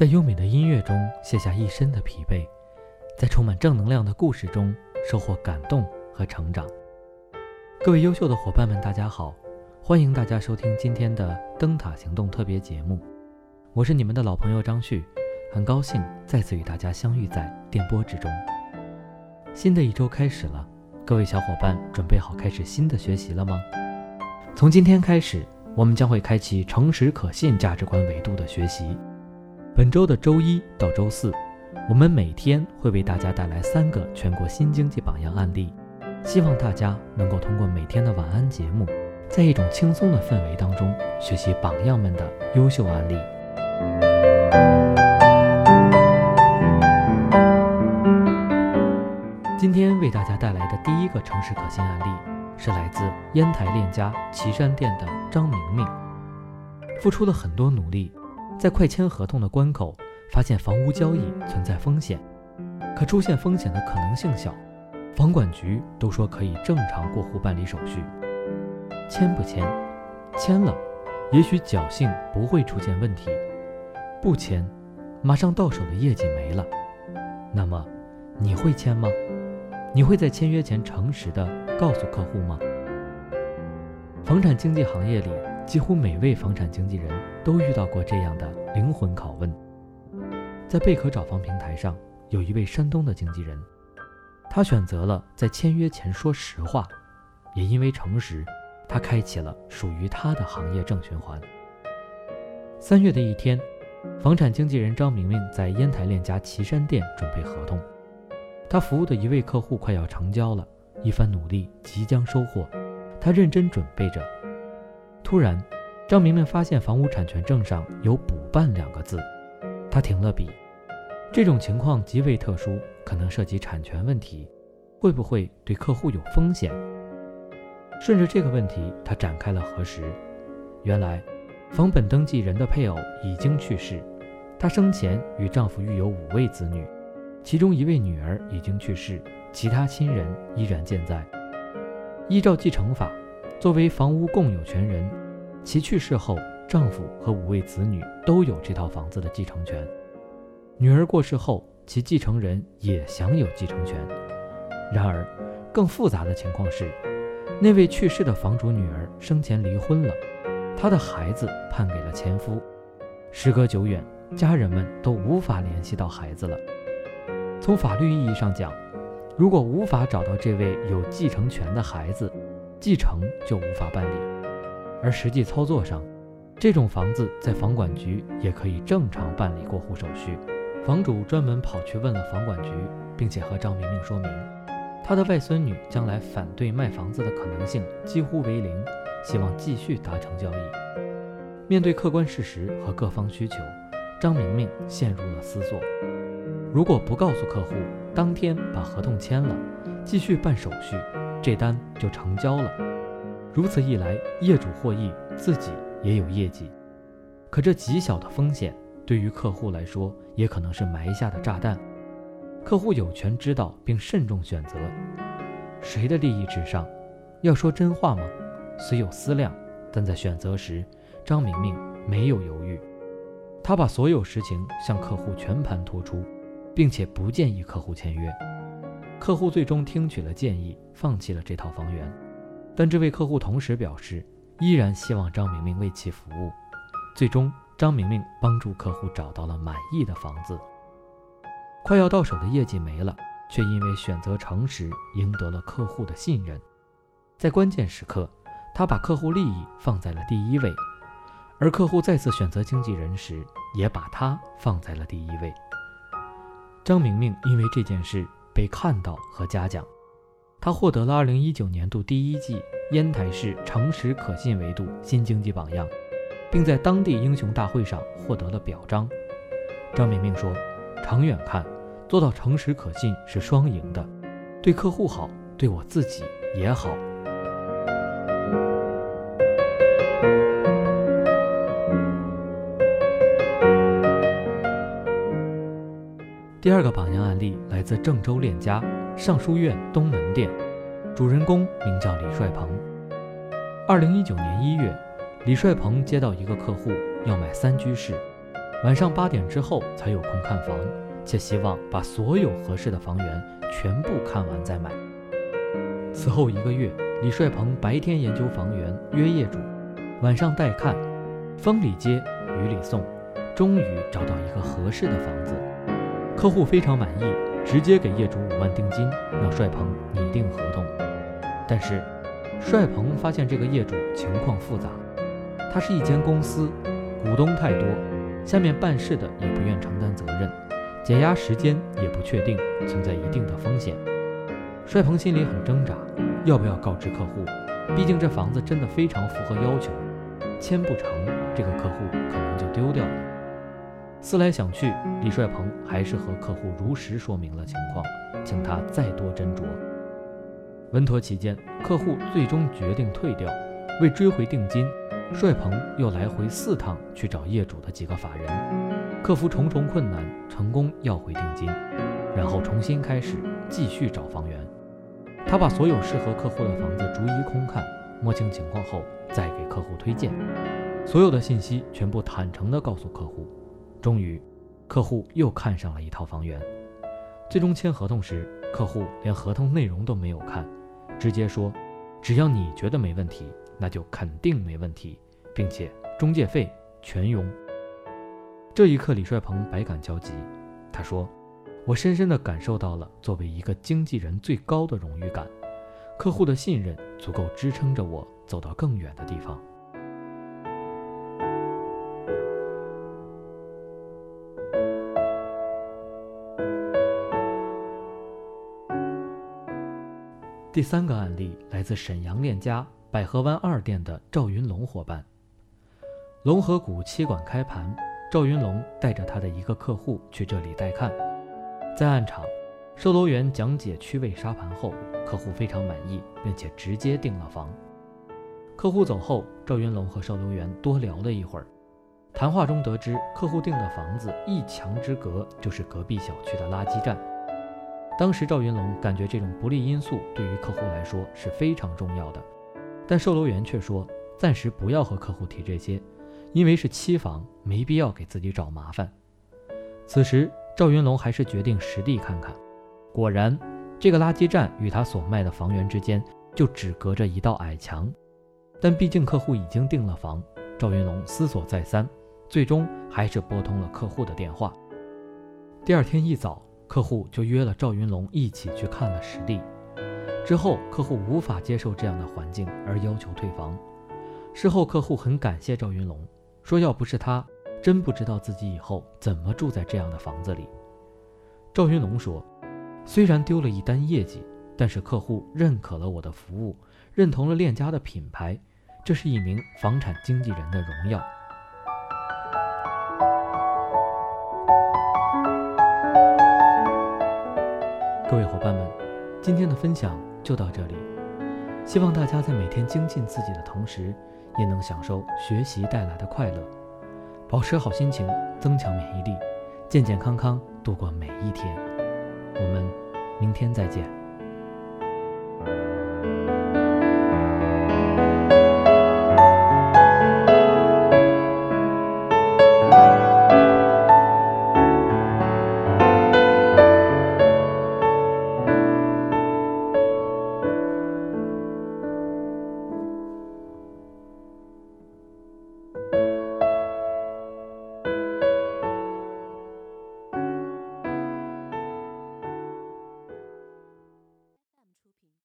在优美的音乐中卸下一身的疲惫，在充满正能量的故事中收获感动和成长。各位优秀的伙伴们，大家好，欢迎大家收听今天的灯塔行动特别节目，我是你们的老朋友张旭，很高兴再次与大家相遇在电波之中。新的一周开始了，各位小伙伴准备好开始新的学习了吗？从今天开始，我们将会开启诚实可信价值观维度的学习。本周的周一到周四，我们每天会为大家带来三个全国新经济榜样案例，希望大家能够通过每天的晚安节目，在一种轻松的氛围当中学习榜样们的优秀案例。今天为大家带来的第一个诚实可信案例，是来自烟台链家岐山店的张明明，付出了很多努力。在快签合同的关口，发现房屋交易存在风险，可出现风险的可能性小，房管局都说可以正常过户办理手续。签不签？签了，也许侥幸不会出现问题；不签，马上到手的业绩没了。那么，你会签吗？你会在签约前诚实的告诉客户吗？房产经纪行业里。几乎每位房产经纪人都遇到过这样的灵魂拷问。在贝壳找房平台上，有一位山东的经纪人，他选择了在签约前说实话，也因为诚实，他开启了属于他的行业正循环。三月的一天，房产经纪人张明明在烟台链家岐山店准备合同，他服务的一位客户快要成交了，一番努力即将收获，他认真准备着。突然，张明明发现房屋产权证上有“补办”两个字，他停了笔。这种情况极为特殊，可能涉及产权问题，会不会对客户有风险？顺着这个问题，他展开了核实。原来，房本登记人的配偶已经去世，她生前与丈夫育有五位子女，其中一位女儿已经去世，其他亲人依然健在。依照继承法。作为房屋共有权人，其去世后，丈夫和五位子女都有这套房子的继承权。女儿过世后，其继承人也享有继承权。然而，更复杂的情况是，那位去世的房主女儿生前离婚了，她的孩子判给了前夫。时隔久远，家人们都无法联系到孩子了。从法律意义上讲，如果无法找到这位有继承权的孩子，继承就无法办理，而实际操作上，这种房子在房管局也可以正常办理过户手续。房主专门跑去问了房管局，并且和张明明说明，他的外孙女将来反对卖房子的可能性几乎为零，希望继续达成交易。面对客观事实和各方需求，张明明陷入了思索：如果不告诉客户，当天把合同签了，继续办手续。这单就成交了，如此一来，业主获益，自己也有业绩。可这极小的风险，对于客户来说，也可能是埋下的炸弹。客户有权知道并慎重选择，谁的利益至上？要说真话吗？虽有思量，但在选择时，张明明没有犹豫，他把所有实情向客户全盘托出，并且不建议客户签约。客户最终听取了建议，放弃了这套房源，但这位客户同时表示，依然希望张明明为其服务。最终，张明明帮助客户找到了满意的房子。快要到手的业绩没了，却因为选择诚实，赢得了客户的信任。在关键时刻，他把客户利益放在了第一位，而客户再次选择经纪人时，也把他放在了第一位。张明明因为这件事。被看到和嘉奖，他获得了二零一九年度第一季烟台市诚实可信维度新经济榜样，并在当地英雄大会上获得了表彰。张明明说：“长远看，做到诚实可信是双赢的，对客户好，对我自己也好。”第二个榜样案例来自郑州链家尚书院东门店，主人公名叫李帅鹏。二零一九年一月，李帅鹏接到一个客户要买三居室，晚上八点之后才有空看房，且希望把所有合适的房源全部看完再买。此后一个月，李帅鹏白天研究房源，约业主，晚上带看，风里接雨里送，终于找到一个合适的房子。客户非常满意，直接给业主五万定金，让帅鹏拟定合同。但是，帅鹏发现这个业主情况复杂，他是一间公司，股东太多，下面办事的也不愿承担责任，减压时间也不确定，存在一定的风险。帅鹏心里很挣扎，要不要告知客户？毕竟这房子真的非常符合要求，签不成，这个客户可能就丢掉了。思来想去，李帅鹏还是和客户如实说明了情况，请他再多斟酌。稳妥起见，客户最终决定退掉。为追回定金，帅鹏又来回四趟去找业主的几个法人，克服重重困难，成功要回定金，然后重新开始继续找房源。他把所有适合客户的房子逐一空看，摸清情况后再给客户推荐，所有的信息全部坦诚地告诉客户。终于，客户又看上了一套房源。最终签合同时，客户连合同内容都没有看，直接说：“只要你觉得没问题，那就肯定没问题，并且中介费全佣。”这一刻，李帅鹏百感交集。他说。我深深地感受到了作为一个经纪人最高的荣誉感，客户的信任足够支撑着我走到更远的地方。第三个案例来自沈阳链家百合湾二店的赵云龙伙伴。龙河谷七馆开盘，赵云龙带着他的一个客户去这里带看。在案场，售楼员讲解区位沙盘后，客户非常满意，并且直接订了房。客户走后，赵云龙和售楼员多聊了一会儿。谈话中得知，客户订的房子一墙之隔就是隔壁小区的垃圾站。当时赵云龙感觉这种不利因素对于客户来说是非常重要的，但售楼员却说暂时不要和客户提这些，因为是期房，没必要给自己找麻烦。此时。赵云龙还是决定实地看看，果然，这个垃圾站与他所卖的房源之间就只隔着一道矮墙。但毕竟客户已经订了房，赵云龙思索再三，最终还是拨通了客户的电话。第二天一早，客户就约了赵云龙一起去看了实地。之后，客户无法接受这样的环境而要求退房。事后，客户很感谢赵云龙，说要不是他。真不知道自己以后怎么住在这样的房子里。赵云龙说：“虽然丢了一单业绩，但是客户认可了我的服务，认同了链家的品牌，这是一名房产经纪人的荣耀。”今天的分享就到这里。希望大家在每天精进自己的同时，也能享受学习带来的快乐。保持好心情，增强免疫力，健健康康度过每一天。我们明天再见。